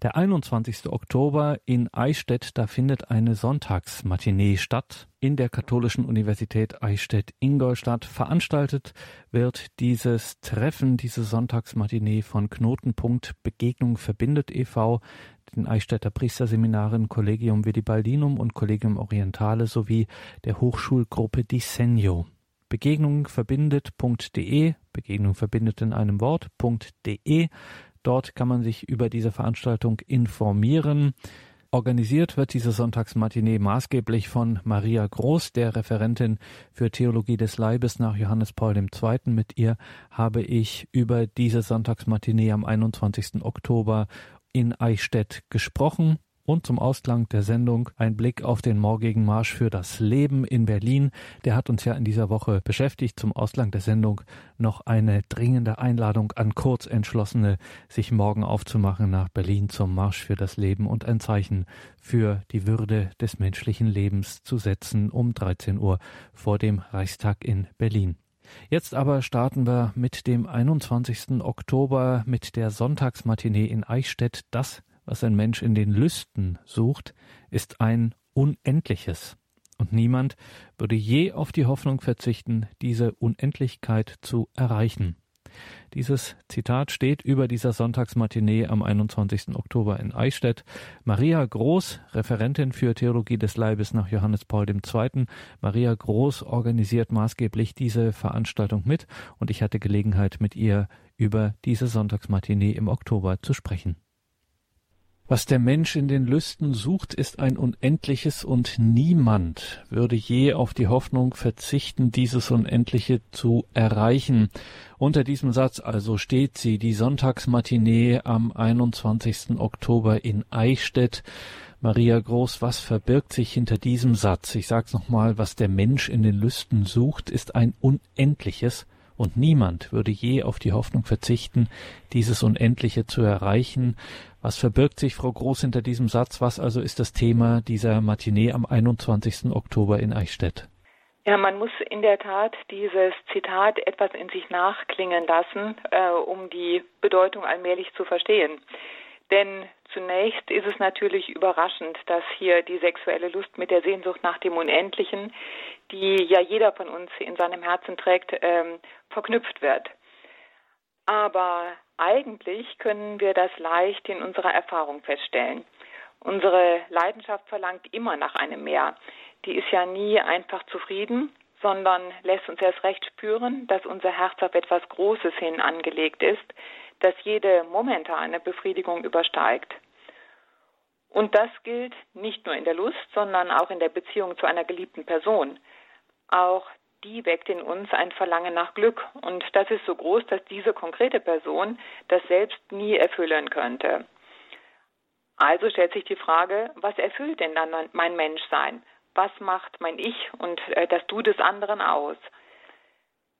Der 21. Oktober in Eichstätt, da findet eine Sonntagsmatinee statt in der Katholischen Universität Eichstätt-Ingolstadt. Veranstaltet wird dieses Treffen, diese Sonntagsmatinee von Knotenpunkt Begegnung verbindet e.V., den Eichstätter Priesterseminaren Collegium Vidibaldinum und Collegium Orientale sowie der Hochschulgruppe Disegno. Begegnung verbindet.de, Begegnung verbindet in einem Wort.de Dort kann man sich über diese Veranstaltung informieren. Organisiert wird diese Sonntagsmatinee maßgeblich von Maria Groß, der Referentin für Theologie des Leibes nach Johannes Paul II. Mit ihr habe ich über diese Sonntagsmatinee am 21. Oktober in Eichstätt gesprochen. Und zum Ausklang der Sendung ein Blick auf den morgigen Marsch für das Leben in Berlin. Der hat uns ja in dieser Woche beschäftigt. Zum Ausklang der Sendung noch eine dringende Einladung an Kurzentschlossene, sich morgen aufzumachen nach Berlin zum Marsch für das Leben und ein Zeichen für die Würde des menschlichen Lebens zu setzen um 13 Uhr vor dem Reichstag in Berlin. Jetzt aber starten wir mit dem 21. Oktober mit der Sonntagsmatinee in Eichstätt. Das was ein Mensch in den Lüsten sucht, ist ein Unendliches. Und niemand würde je auf die Hoffnung verzichten, diese Unendlichkeit zu erreichen. Dieses Zitat steht über dieser Sonntagsmatinee am 21. Oktober in Eichstätt. Maria Groß, Referentin für Theologie des Leibes nach Johannes Paul II. Maria Groß organisiert maßgeblich diese Veranstaltung mit und ich hatte Gelegenheit mit ihr über diese Sonntagsmatinee im Oktober zu sprechen. Was der Mensch in den Lüsten sucht, ist ein Unendliches und niemand würde je auf die Hoffnung verzichten, dieses Unendliche zu erreichen. Unter diesem Satz also steht sie, die Sonntagsmatinee am 21. Oktober in Eichstätt. Maria Groß, was verbirgt sich hinter diesem Satz? Ich sag's nochmal, was der Mensch in den Lüsten sucht, ist ein Unendliches und niemand würde je auf die Hoffnung verzichten, dieses Unendliche zu erreichen. Was verbirgt sich, Frau Groß, hinter diesem Satz? Was also ist das Thema dieser Matinee am 21. Oktober in Eichstätt? Ja, man muss in der Tat dieses Zitat etwas in sich nachklingen lassen, äh, um die Bedeutung allmählich zu verstehen. Denn zunächst ist es natürlich überraschend, dass hier die sexuelle Lust mit der Sehnsucht nach dem Unendlichen, die ja jeder von uns in seinem Herzen trägt, ähm, verknüpft wird. Aber eigentlich können wir das leicht in unserer Erfahrung feststellen. Unsere Leidenschaft verlangt immer nach einem Mehr. Die ist ja nie einfach zufrieden, sondern lässt uns erst recht spüren, dass unser Herz auf etwas Großes hin angelegt ist, das jede momentane Befriedigung übersteigt. Und das gilt nicht nur in der Lust, sondern auch in der Beziehung zu einer geliebten Person. Auch die weckt in uns ein Verlangen nach Glück. Und das ist so groß, dass diese konkrete Person das selbst nie erfüllen könnte. Also stellt sich die Frage, was erfüllt denn dann mein Menschsein? Was macht mein Ich und äh, das Du des anderen aus?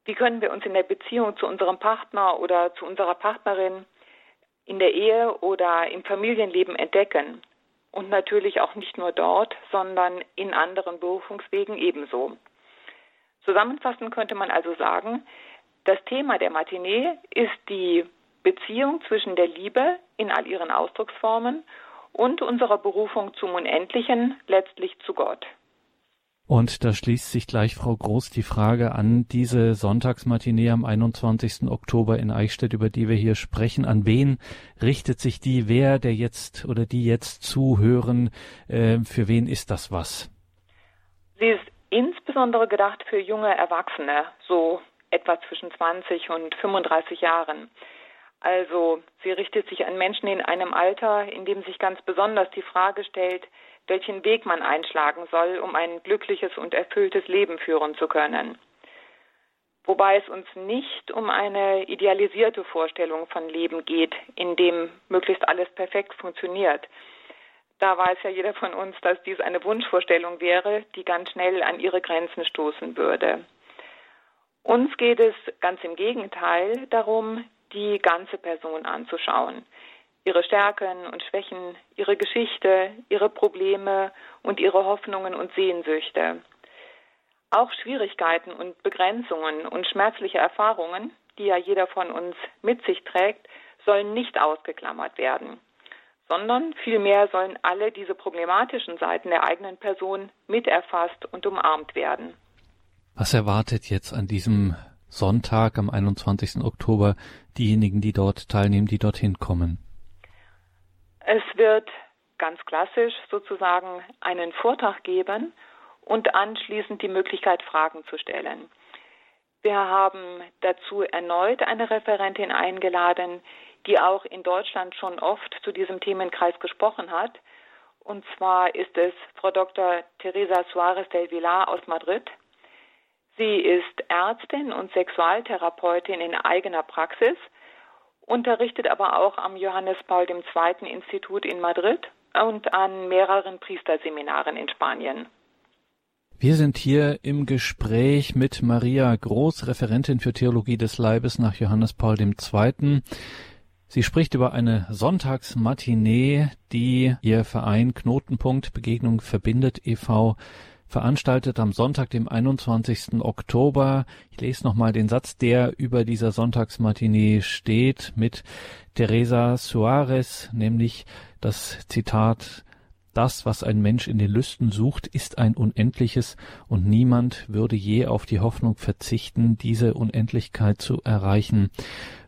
Wie können wir uns in der Beziehung zu unserem Partner oder zu unserer Partnerin in der Ehe oder im Familienleben entdecken? Und natürlich auch nicht nur dort, sondern in anderen Berufungswegen ebenso. Zusammenfassend könnte man also sagen, das Thema der Matinee ist die Beziehung zwischen der Liebe in all ihren Ausdrucksformen und unserer Berufung zum Unendlichen, letztlich zu Gott. Und da schließt sich gleich Frau Groß die Frage an, diese Sonntagsmatinee am 21. Oktober in Eichstätt, über die wir hier sprechen. An wen richtet sich die? Wer, der jetzt oder die jetzt zuhören, äh, für wen ist das was? Sie ist insbesondere gedacht für junge Erwachsene, so etwa zwischen 20 und 35 Jahren. Also sie richtet sich an Menschen in einem Alter, in dem sich ganz besonders die Frage stellt, welchen Weg man einschlagen soll, um ein glückliches und erfülltes Leben führen zu können. Wobei es uns nicht um eine idealisierte Vorstellung von Leben geht, in dem möglichst alles perfekt funktioniert, da weiß ja jeder von uns, dass dies eine Wunschvorstellung wäre, die ganz schnell an ihre Grenzen stoßen würde. Uns geht es ganz im Gegenteil darum, die ganze Person anzuschauen. Ihre Stärken und Schwächen, ihre Geschichte, ihre Probleme und ihre Hoffnungen und Sehnsüchte. Auch Schwierigkeiten und Begrenzungen und schmerzliche Erfahrungen, die ja jeder von uns mit sich trägt, sollen nicht ausgeklammert werden sondern vielmehr sollen alle diese problematischen Seiten der eigenen Person miterfasst und umarmt werden. Was erwartet jetzt an diesem Sonntag am 21. Oktober diejenigen, die dort teilnehmen, die dorthin kommen? Es wird ganz klassisch sozusagen einen Vortrag geben und anschließend die Möglichkeit, Fragen zu stellen. Wir haben dazu erneut eine Referentin eingeladen, die auch in Deutschland schon oft zu diesem Themenkreis gesprochen hat. Und zwar ist es Frau Dr. Teresa Suarez del Villar aus Madrid. Sie ist Ärztin und Sexualtherapeutin in eigener Praxis, unterrichtet aber auch am Johannes Paul II. Institut in Madrid und an mehreren Priesterseminaren in Spanien. Wir sind hier im Gespräch mit Maria Groß, Referentin für Theologie des Leibes nach Johannes Paul II. Sie spricht über eine Sonntagsmatinee, die ihr Verein Knotenpunkt Begegnung verbindet e.V. veranstaltet am Sonntag, dem 21. Oktober. Ich lese nochmal den Satz, der über dieser Sonntagsmatinee steht mit Teresa Suarez, nämlich das Zitat das, was ein Mensch in den Lüsten sucht, ist ein Unendliches, und niemand würde je auf die Hoffnung verzichten, diese Unendlichkeit zu erreichen.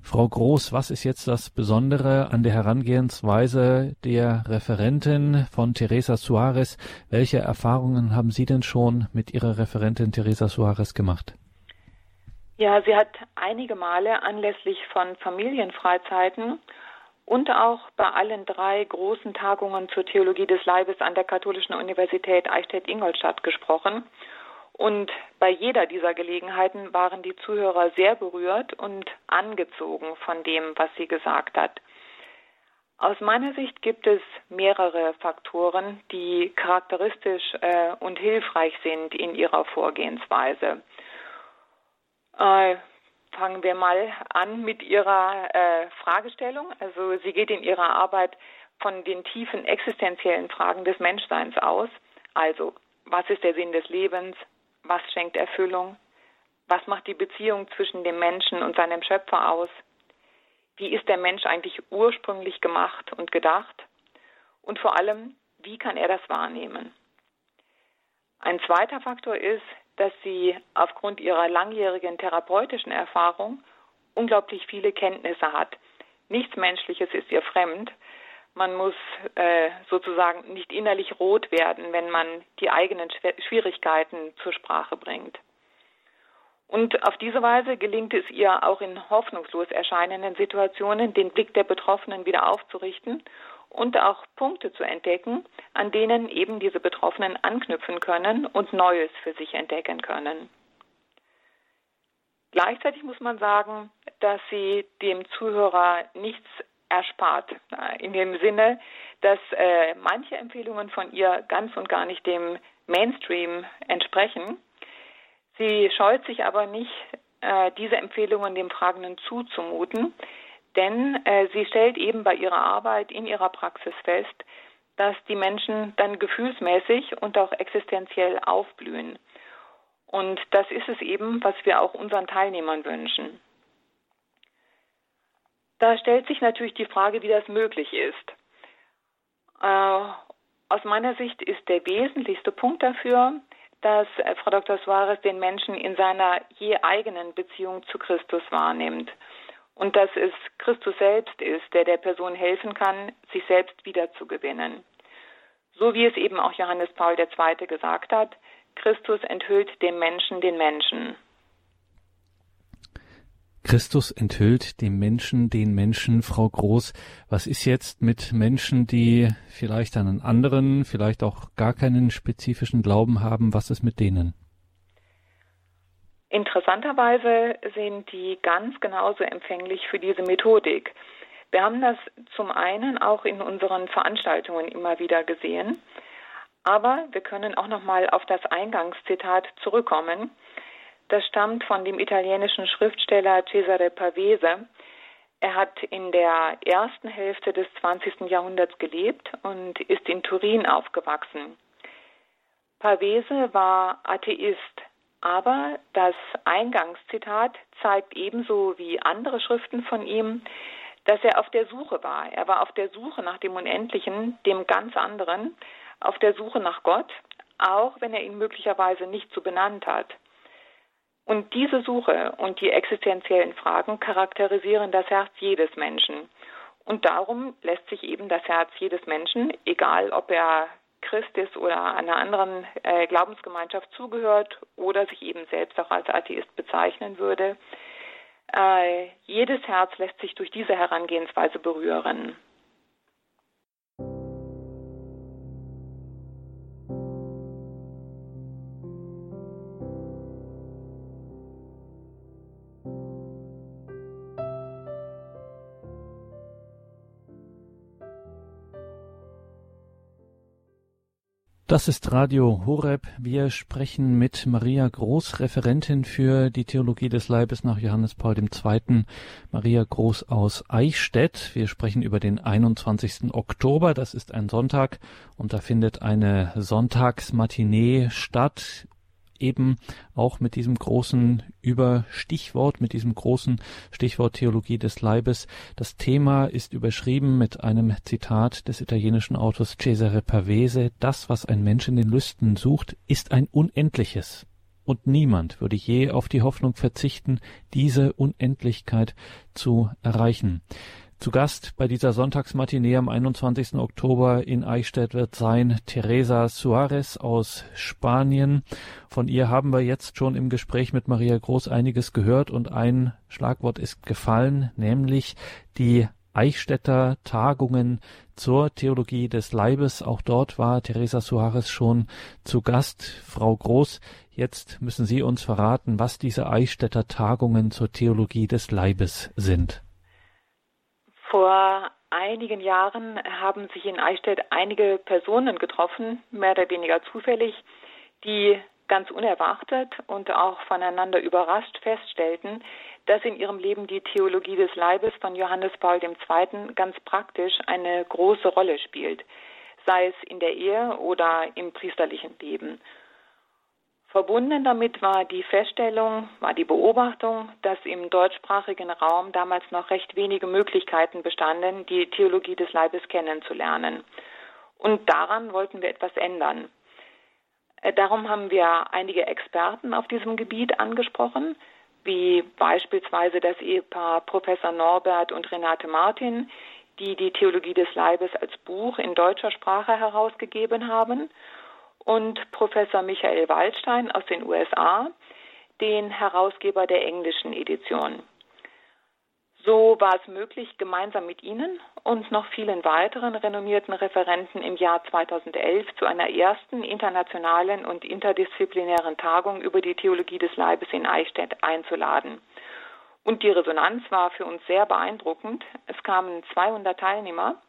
Frau Groß, was ist jetzt das Besondere an der Herangehensweise der Referentin von Teresa Suarez? Welche Erfahrungen haben Sie denn schon mit Ihrer Referentin Teresa Suarez gemacht? Ja, sie hat einige Male anlässlich von Familienfreizeiten und auch bei allen drei großen Tagungen zur Theologie des Leibes an der Katholischen Universität Eichstätt-Ingolstadt gesprochen. Und bei jeder dieser Gelegenheiten waren die Zuhörer sehr berührt und angezogen von dem, was sie gesagt hat. Aus meiner Sicht gibt es mehrere Faktoren, die charakteristisch äh, und hilfreich sind in ihrer Vorgehensweise. Äh, fangen wir mal an mit Ihrer äh, Fragestellung. Also sie geht in ihrer Arbeit von den tiefen existenziellen Fragen des Menschseins aus. Also, was ist der Sinn des Lebens? Was schenkt Erfüllung? Was macht die Beziehung zwischen dem Menschen und seinem Schöpfer aus? Wie ist der Mensch eigentlich ursprünglich gemacht und gedacht? Und vor allem, wie kann er das wahrnehmen? Ein zweiter Faktor ist, dass sie aufgrund ihrer langjährigen therapeutischen Erfahrung unglaublich viele Kenntnisse hat. Nichts Menschliches ist ihr fremd. Man muss äh, sozusagen nicht innerlich rot werden, wenn man die eigenen Schwierigkeiten zur Sprache bringt. Und auf diese Weise gelingt es ihr auch in hoffnungslos erscheinenden Situationen, den Blick der Betroffenen wieder aufzurichten und auch Punkte zu entdecken, an denen eben diese Betroffenen anknüpfen können und Neues für sich entdecken können. Gleichzeitig muss man sagen, dass sie dem Zuhörer nichts erspart, in dem Sinne, dass äh, manche Empfehlungen von ihr ganz und gar nicht dem Mainstream entsprechen. Sie scheut sich aber nicht, äh, diese Empfehlungen dem Fragenden zuzumuten, denn äh, sie stellt eben bei ihrer Arbeit in ihrer Praxis fest, dass die Menschen dann gefühlsmäßig und auch existenziell aufblühen. Und das ist es eben, was wir auch unseren Teilnehmern wünschen. Da stellt sich natürlich die Frage, wie das möglich ist. Äh, aus meiner Sicht ist der wesentlichste Punkt dafür, dass äh, Frau Dr. Suarez den Menschen in seiner je eigenen Beziehung zu Christus wahrnimmt und dass es Christus selbst ist, der der Person helfen kann, sich selbst wiederzugewinnen. So wie es eben auch Johannes Paul II. gesagt hat, Christus enthüllt dem Menschen den Menschen. Christus enthüllt dem Menschen den Menschen, Frau Groß. Was ist jetzt mit Menschen, die vielleicht einen anderen, vielleicht auch gar keinen spezifischen Glauben haben? Was ist mit denen? Interessanterweise sind die ganz genauso empfänglich für diese Methodik. Wir haben das zum einen auch in unseren Veranstaltungen immer wieder gesehen, aber wir können auch noch mal auf das Eingangszitat zurückkommen. Das stammt von dem italienischen Schriftsteller Cesare Pavese. Er hat in der ersten Hälfte des 20. Jahrhunderts gelebt und ist in Turin aufgewachsen. Pavese war Atheist, aber das Eingangszitat zeigt ebenso wie andere Schriften von ihm, dass er auf der Suche war. Er war auf der Suche nach dem Unendlichen, dem ganz anderen, auf der Suche nach Gott, auch wenn er ihn möglicherweise nicht so benannt hat. Und diese Suche und die existenziellen Fragen charakterisieren das Herz jedes Menschen. Und darum lässt sich eben das Herz jedes Menschen, egal ob er Christ ist oder einer anderen äh, Glaubensgemeinschaft zugehört oder sich eben selbst auch als Atheist bezeichnen würde, äh, jedes Herz lässt sich durch diese Herangehensweise berühren. Das ist Radio Horeb. Wir sprechen mit Maria Groß, Referentin für die Theologie des Leibes nach Johannes Paul II. Maria Groß aus Eichstätt. Wir sprechen über den 21. Oktober. Das ist ein Sonntag und da findet eine Sonntagsmatinee statt eben auch mit diesem großen Überstichwort, mit diesem großen Stichwort Theologie des Leibes. Das Thema ist überschrieben mit einem Zitat des italienischen Autors Cesare Pavese. Das, was ein Mensch in den Lüsten sucht, ist ein Unendliches. Und niemand würde je auf die Hoffnung verzichten, diese Unendlichkeit zu erreichen. Zu Gast bei dieser Sonntagsmatinee am 21. Oktober in Eichstätt wird sein Teresa Suarez aus Spanien. Von ihr haben wir jetzt schon im Gespräch mit Maria Groß einiges gehört und ein Schlagwort ist gefallen, nämlich die Eichstätter Tagungen zur Theologie des Leibes. Auch dort war Teresa Suarez schon zu Gast. Frau Groß, jetzt müssen Sie uns verraten, was diese Eichstätter Tagungen zur Theologie des Leibes sind. Vor einigen Jahren haben sich in Eichstätt einige Personen getroffen, mehr oder weniger zufällig, die ganz unerwartet und auch voneinander überrascht feststellten, dass in ihrem Leben die Theologie des Leibes von Johannes Paul II. ganz praktisch eine große Rolle spielt, sei es in der Ehe oder im priesterlichen Leben. Verbunden damit war die Feststellung, war die Beobachtung, dass im deutschsprachigen Raum damals noch recht wenige Möglichkeiten bestanden, die Theologie des Leibes kennenzulernen. Und daran wollten wir etwas ändern. Äh, darum haben wir einige Experten auf diesem Gebiet angesprochen, wie beispielsweise das Ehepaar Professor Norbert und Renate Martin, die die Theologie des Leibes als Buch in deutscher Sprache herausgegeben haben und Professor Michael Waldstein aus den USA, den Herausgeber der englischen Edition. So war es möglich, gemeinsam mit Ihnen und noch vielen weiteren renommierten Referenten im Jahr 2011 zu einer ersten internationalen und interdisziplinären Tagung über die Theologie des Leibes in Eichstätt einzuladen. Und die Resonanz war für uns sehr beeindruckend. Es kamen 200 Teilnehmer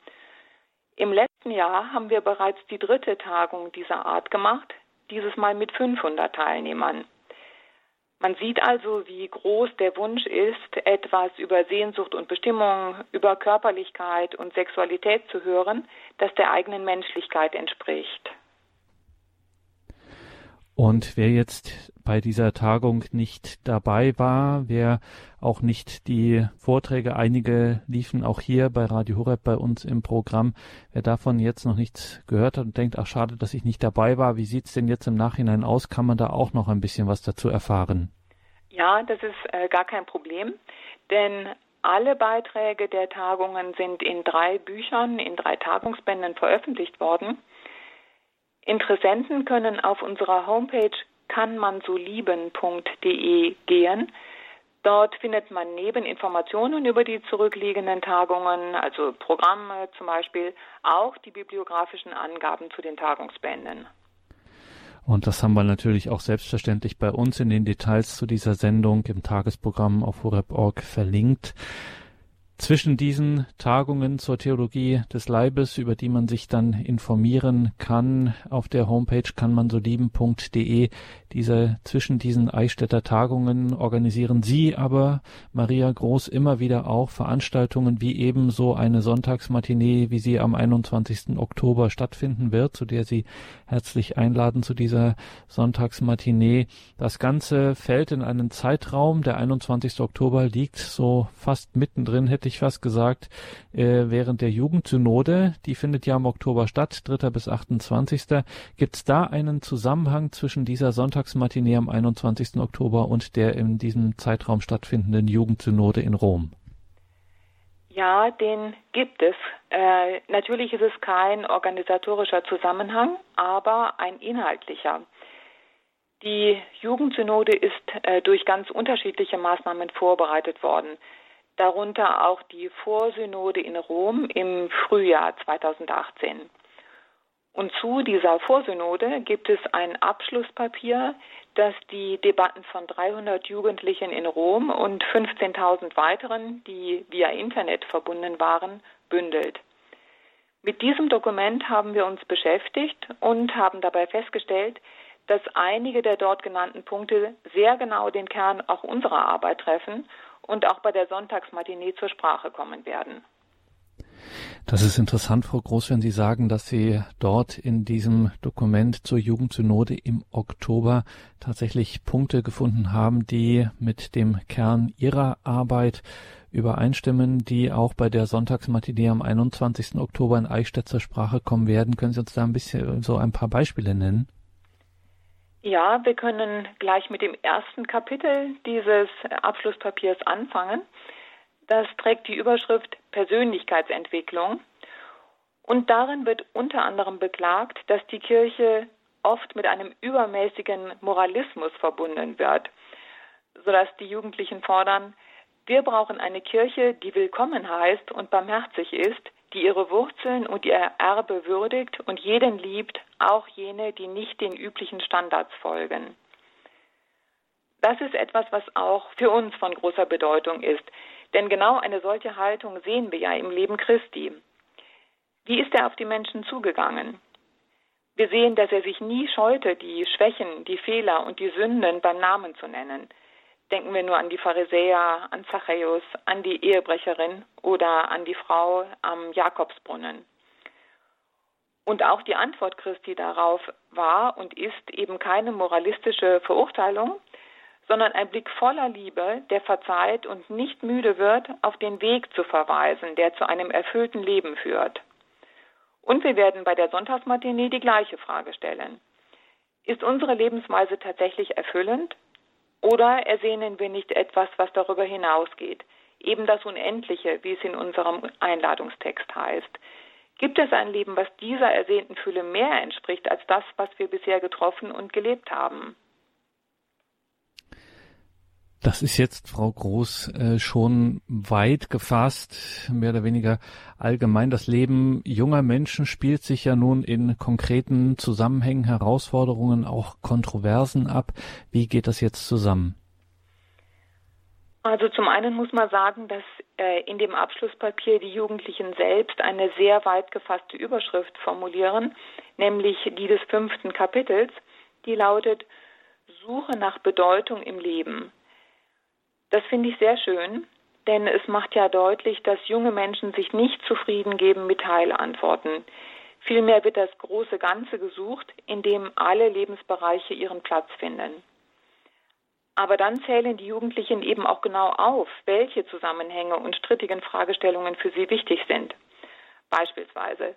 im Jahr haben wir bereits die dritte Tagung dieser Art gemacht, dieses Mal mit 500 Teilnehmern. Man sieht also, wie groß der Wunsch ist, etwas über Sehnsucht und Bestimmung, über Körperlichkeit und Sexualität zu hören, das der eigenen Menschlichkeit entspricht. Und wer jetzt bei dieser Tagung nicht dabei war, wer auch nicht die Vorträge, einige liefen auch hier bei Radio Horeb bei uns im Programm, wer davon jetzt noch nichts gehört hat und denkt, ach schade, dass ich nicht dabei war, wie sieht's denn jetzt im Nachhinein aus? Kann man da auch noch ein bisschen was dazu erfahren? Ja, das ist äh, gar kein Problem, denn alle Beiträge der Tagungen sind in drei Büchern, in drei Tagungsbänden veröffentlicht worden. Interessenten können auf unserer Homepage kannmansolieben.de gehen. Dort findet man neben Informationen über die zurückliegenden Tagungen, also Programme zum Beispiel, auch die bibliografischen Angaben zu den Tagungsbänden. Und das haben wir natürlich auch selbstverständlich bei uns in den Details zu dieser Sendung im Tagesprogramm auf horeb.org verlinkt zwischen diesen Tagungen zur Theologie des Leibes, über die man sich dann informieren kann. Auf der Homepage kann man so lieben.de diese, zwischen diesen Eichstätter Tagungen organisieren Sie aber, Maria Groß, immer wieder auch Veranstaltungen wie eben so eine Sonntagsmatinee, wie sie am 21. Oktober stattfinden wird, zu der Sie herzlich einladen zu dieser Sonntagsmatinee. Das Ganze fällt in einen Zeitraum. Der 21. Oktober liegt so fast mittendrin, hätte ich fast gesagt, äh, während der Jugendsynode, die findet ja im Oktober statt, 3. bis 28. Gibt es da einen Zusammenhang zwischen dieser Sonntagsmatinee am 21. Oktober und der in diesem Zeitraum stattfindenden Jugendsynode in Rom? Ja, den gibt es. Äh, natürlich ist es kein organisatorischer Zusammenhang, aber ein inhaltlicher. Die Jugendsynode ist äh, durch ganz unterschiedliche Maßnahmen vorbereitet worden, darunter auch die Vorsynode in Rom im Frühjahr 2018. Und zu dieser Vorsynode gibt es ein Abschlusspapier, das die Debatten von 300 Jugendlichen in Rom und 15.000 weiteren, die via Internet verbunden waren, bündelt. Mit diesem Dokument haben wir uns beschäftigt und haben dabei festgestellt, dass einige der dort genannten Punkte sehr genau den Kern auch unserer Arbeit treffen und auch bei der Sonntagsmatinee zur Sprache kommen werden. Das ist interessant, Frau Groß, wenn Sie sagen, dass Sie dort in diesem Dokument zur Jugendsynode im Oktober tatsächlich Punkte gefunden haben, die mit dem Kern Ihrer Arbeit übereinstimmen, die auch bei der Sonntagsmatinee am 21. Oktober in Eichstätt zur Sprache kommen werden. Können Sie uns da ein bisschen so ein paar Beispiele nennen? Ja, wir können gleich mit dem ersten Kapitel dieses Abschlusspapiers anfangen. Das trägt die Überschrift Persönlichkeitsentwicklung. Und darin wird unter anderem beklagt, dass die Kirche oft mit einem übermäßigen Moralismus verbunden wird, sodass die Jugendlichen fordern, wir brauchen eine Kirche, die willkommen heißt und barmherzig ist, die ihre Wurzeln und ihr Erbe würdigt und jeden liebt, auch jene, die nicht den üblichen Standards folgen. Das ist etwas, was auch für uns von großer Bedeutung ist, denn genau eine solche Haltung sehen wir ja im Leben Christi. Wie ist er auf die Menschen zugegangen? Wir sehen, dass er sich nie scheute, die Schwächen, die Fehler und die Sünden beim Namen zu nennen – Denken wir nur an die Pharisäer, an Zachäus, an die Ehebrecherin oder an die Frau am Jakobsbrunnen. Und auch die Antwort Christi darauf war und ist eben keine moralistische Verurteilung, sondern ein Blick voller Liebe, der verzeiht und nicht müde wird, auf den Weg zu verweisen, der zu einem erfüllten Leben führt. Und wir werden bei der Sonntagsmatinee die gleiche Frage stellen. Ist unsere Lebensweise tatsächlich erfüllend? Oder ersehnen wir nicht etwas, was darüber hinausgeht? Eben das Unendliche, wie es in unserem Einladungstext heißt. Gibt es ein Leben, was dieser ersehnten Fülle mehr entspricht als das, was wir bisher getroffen und gelebt haben? Das ist jetzt, Frau Groß, äh, schon weit gefasst, mehr oder weniger allgemein. Das Leben junger Menschen spielt sich ja nun in konkreten Zusammenhängen, Herausforderungen, auch Kontroversen ab. Wie geht das jetzt zusammen? Also zum einen muss man sagen, dass äh, in dem Abschlusspapier die Jugendlichen selbst eine sehr weit gefasste Überschrift formulieren, nämlich die des fünften Kapitels, die lautet Suche nach Bedeutung im Leben. Das finde ich sehr schön, denn es macht ja deutlich, dass junge Menschen sich nicht zufrieden geben mit Teilantworten. Vielmehr wird das große Ganze gesucht, in dem alle Lebensbereiche ihren Platz finden. Aber dann zählen die Jugendlichen eben auch genau auf, welche Zusammenhänge und strittigen Fragestellungen für sie wichtig sind. Beispielsweise,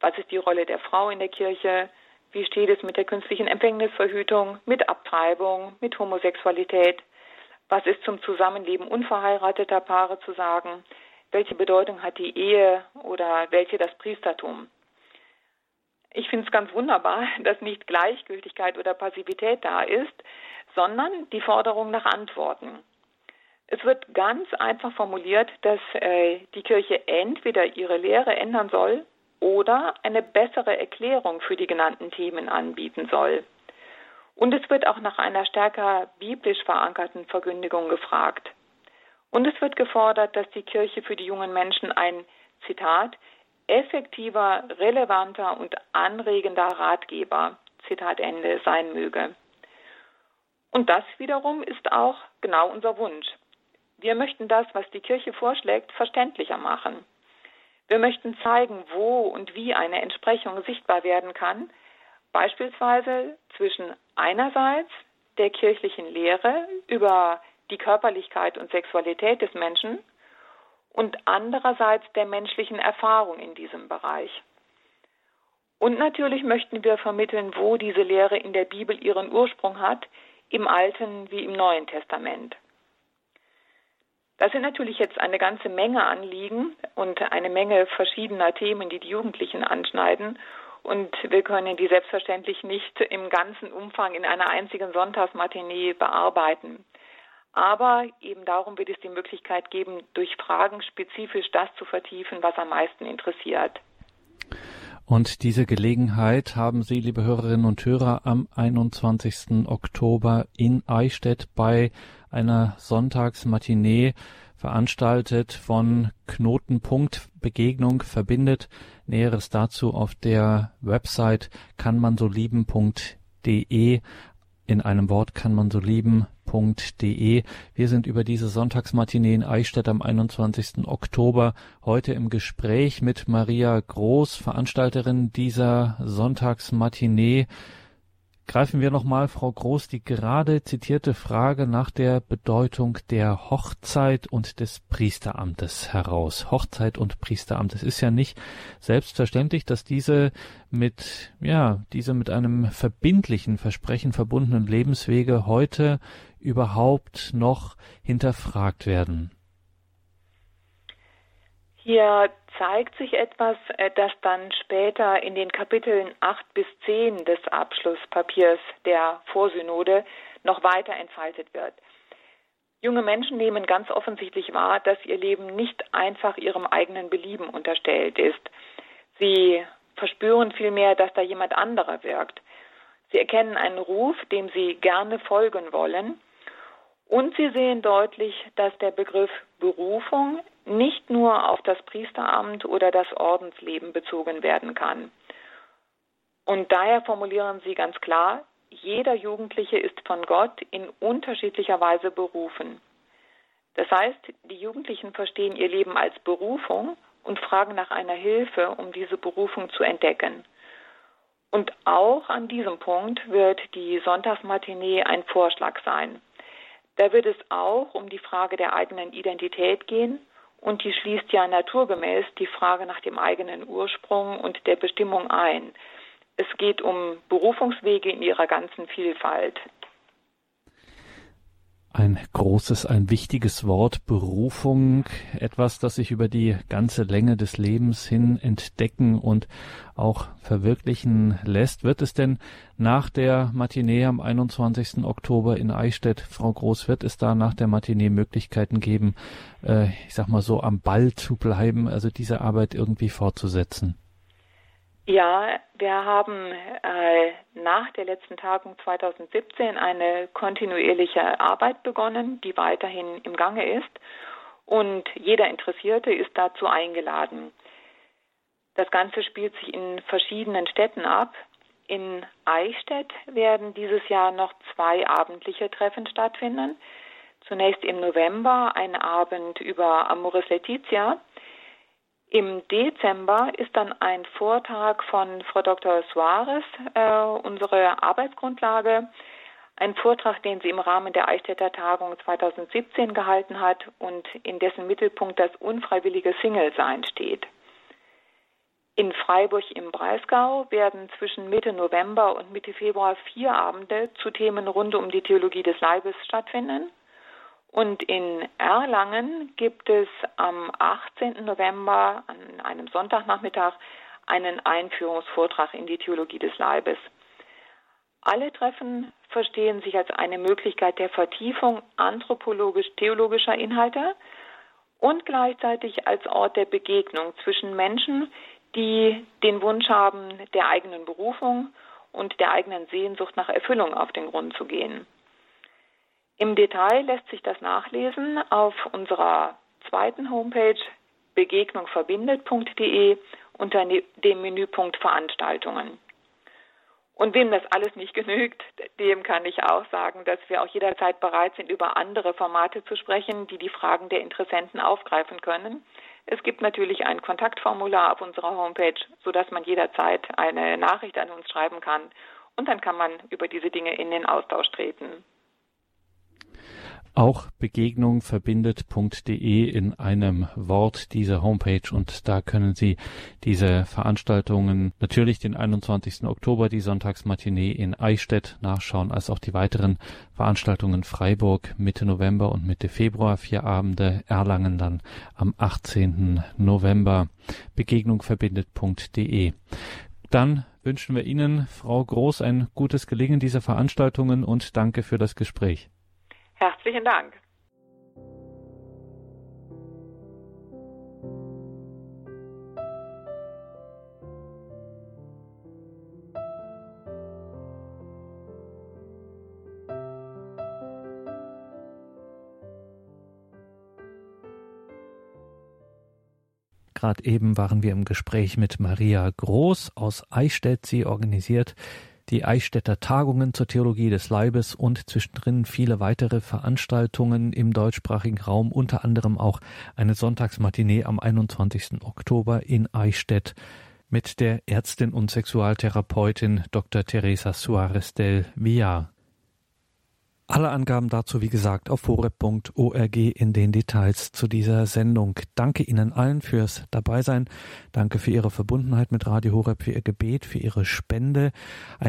was ist die Rolle der Frau in der Kirche? Wie steht es mit der künstlichen Empfängnisverhütung, mit Abtreibung, mit Homosexualität? Was ist zum Zusammenleben unverheirateter Paare zu sagen? Welche Bedeutung hat die Ehe oder welche das Priestertum? Ich finde es ganz wunderbar, dass nicht Gleichgültigkeit oder Passivität da ist, sondern die Forderung nach Antworten. Es wird ganz einfach formuliert, dass äh, die Kirche entweder ihre Lehre ändern soll oder eine bessere Erklärung für die genannten Themen anbieten soll. Und es wird auch nach einer stärker biblisch verankerten Verkündigung gefragt. Und es wird gefordert, dass die Kirche für die jungen Menschen ein, Zitat, effektiver, relevanter und anregender Ratgeber, Zitat Ende, sein möge. Und das wiederum ist auch genau unser Wunsch. Wir möchten das, was die Kirche vorschlägt, verständlicher machen. Wir möchten zeigen, wo und wie eine Entsprechung sichtbar werden kann, beispielsweise zwischen einerseits der kirchlichen Lehre über die Körperlichkeit und Sexualität des Menschen und andererseits der menschlichen Erfahrung in diesem Bereich. Und natürlich möchten wir vermitteln, wo diese Lehre in der Bibel ihren Ursprung hat, im Alten wie im Neuen Testament. Das sind natürlich jetzt eine ganze Menge Anliegen und eine Menge verschiedener Themen, die die Jugendlichen anschneiden. Und wir können die selbstverständlich nicht im ganzen Umfang in einer einzigen Sonntagsmatinee bearbeiten. Aber eben darum wird es die Möglichkeit geben, durch Fragen spezifisch das zu vertiefen, was am meisten interessiert. Und diese Gelegenheit haben Sie, liebe Hörerinnen und Hörer, am 21. Oktober in Eichstätt bei einer Sonntagsmatinee veranstaltet von Knotenpunkt Begegnung verbindet. Näheres dazu auf der Website kannmansoleben.de in einem Wort kann man so lieben.de. Wir sind über diese Sonntagsmatinee in Eichstätt am 21. Oktober heute im Gespräch mit Maria Groß, Veranstalterin dieser Sonntagsmatinee. Greifen wir nochmal, Frau Groß, die gerade zitierte Frage nach der Bedeutung der Hochzeit und des Priesteramtes heraus. Hochzeit und Priesteramt. Es ist ja nicht selbstverständlich, dass diese mit, ja, diese mit einem verbindlichen Versprechen verbundenen Lebenswege heute überhaupt noch hinterfragt werden. Hier zeigt sich etwas, äh, das dann später in den Kapiteln 8 bis 10 des Abschlusspapiers der Vorsynode noch weiter entfaltet wird. Junge Menschen nehmen ganz offensichtlich wahr, dass ihr Leben nicht einfach ihrem eigenen Belieben unterstellt ist. Sie verspüren vielmehr, dass da jemand anderer wirkt. Sie erkennen einen Ruf, dem sie gerne folgen wollen. Und sie sehen deutlich, dass der Begriff Berufung nicht nur auf das Priesteramt oder das Ordensleben bezogen werden kann. Und daher formulieren sie ganz klar, jeder Jugendliche ist von Gott in unterschiedlicher Weise berufen. Das heißt, die Jugendlichen verstehen ihr Leben als Berufung und fragen nach einer Hilfe, um diese Berufung zu entdecken. Und auch an diesem Punkt wird die Sonntagsmatinee ein Vorschlag sein. Da wird es auch um die Frage der eigenen Identität gehen und die schließt ja naturgemäß die Frage nach dem eigenen Ursprung und der Bestimmung ein. Es geht um Berufungswege in ihrer ganzen Vielfalt. Ein großes, ein wichtiges Wort, Berufung, etwas, das sich über die ganze Länge des Lebens hin entdecken und auch verwirklichen lässt. Wird es denn nach der Matinee am 21. Oktober in Eichstätt, Frau Groß, wird es da nach der Matinee Möglichkeiten geben, äh, ich sag mal so, am Ball zu bleiben, also diese Arbeit irgendwie fortzusetzen? Ja, wir haben äh, nach der letzten Tagung 2017 eine kontinuierliche Arbeit begonnen, die weiterhin im Gange ist. Und jeder Interessierte ist dazu eingeladen. Das Ganze spielt sich in verschiedenen Städten ab. In Eichstätt werden dieses Jahr noch zwei abendliche Treffen stattfinden. Zunächst im November ein Abend über Amoris Laetitia im Dezember ist dann ein Vortrag von Frau Dr. Suarez, äh, unsere Arbeitsgrundlage, ein Vortrag, den sie im Rahmen der Eichstätter Tagung 2017 gehalten hat und in dessen Mittelpunkt das unfreiwillige Single-Sein steht. In Freiburg im Breisgau werden zwischen Mitte November und Mitte Februar vier Abende zu Themen rund um die Theologie des Leibes stattfinden. Und in Erlangen gibt es am 18. November an einem Sonntagnachmittag einen Einführungsvortrag in die Theologie des Leibes. Alle Treffen verstehen sich als eine Möglichkeit der Vertiefung anthropologisch-theologischer Inhalte und gleichzeitig als Ort der Begegnung zwischen Menschen, die den Wunsch haben, der eigenen Berufung und der eigenen Sehnsucht nach Erfüllung auf den Grund zu gehen. Im Detail lässt sich das nachlesen auf unserer zweiten Homepage begegnungverbindet.de unter ne-, dem Menüpunkt Veranstaltungen. Und wem das alles nicht genügt, dem kann ich auch sagen, dass wir auch jederzeit bereit sind, über andere Formate zu sprechen, die die Fragen der Interessenten aufgreifen können. Es gibt natürlich ein Kontaktformular auf unserer Homepage, sodass man jederzeit eine Nachricht an uns schreiben kann und dann kann man über diese Dinge in den Austausch treten. Auch begegnungverbindet.de in einem Wort diese Homepage und da können Sie diese Veranstaltungen natürlich den 21. Oktober die Sonntagsmatinee in Eichstätt nachschauen, als auch die weiteren Veranstaltungen Freiburg Mitte November und Mitte Februar, vier Abende, Erlangen dann am 18. November. Begegnungverbindet.de. Dann wünschen wir Ihnen, Frau Groß, ein gutes Gelingen dieser Veranstaltungen und danke für das Gespräch. Herzlichen Dank. Gerade eben waren wir im Gespräch mit Maria Groß aus Eichstätt. Sie organisiert die Eichstätter Tagungen zur Theologie des Leibes und zwischendrin viele weitere Veranstaltungen im deutschsprachigen Raum, unter anderem auch eine Sonntagsmatinee am 21. Oktober in Eichstätt mit der Ärztin und Sexualtherapeutin Dr. Teresa Suarez del Villar. Alle Angaben dazu, wie gesagt, auf horeb.org in den Details zu dieser Sendung. Danke Ihnen allen fürs Dabeisein. Danke für Ihre Verbundenheit mit Radio Horeb, für Ihr Gebet, für Ihre Spende. Ein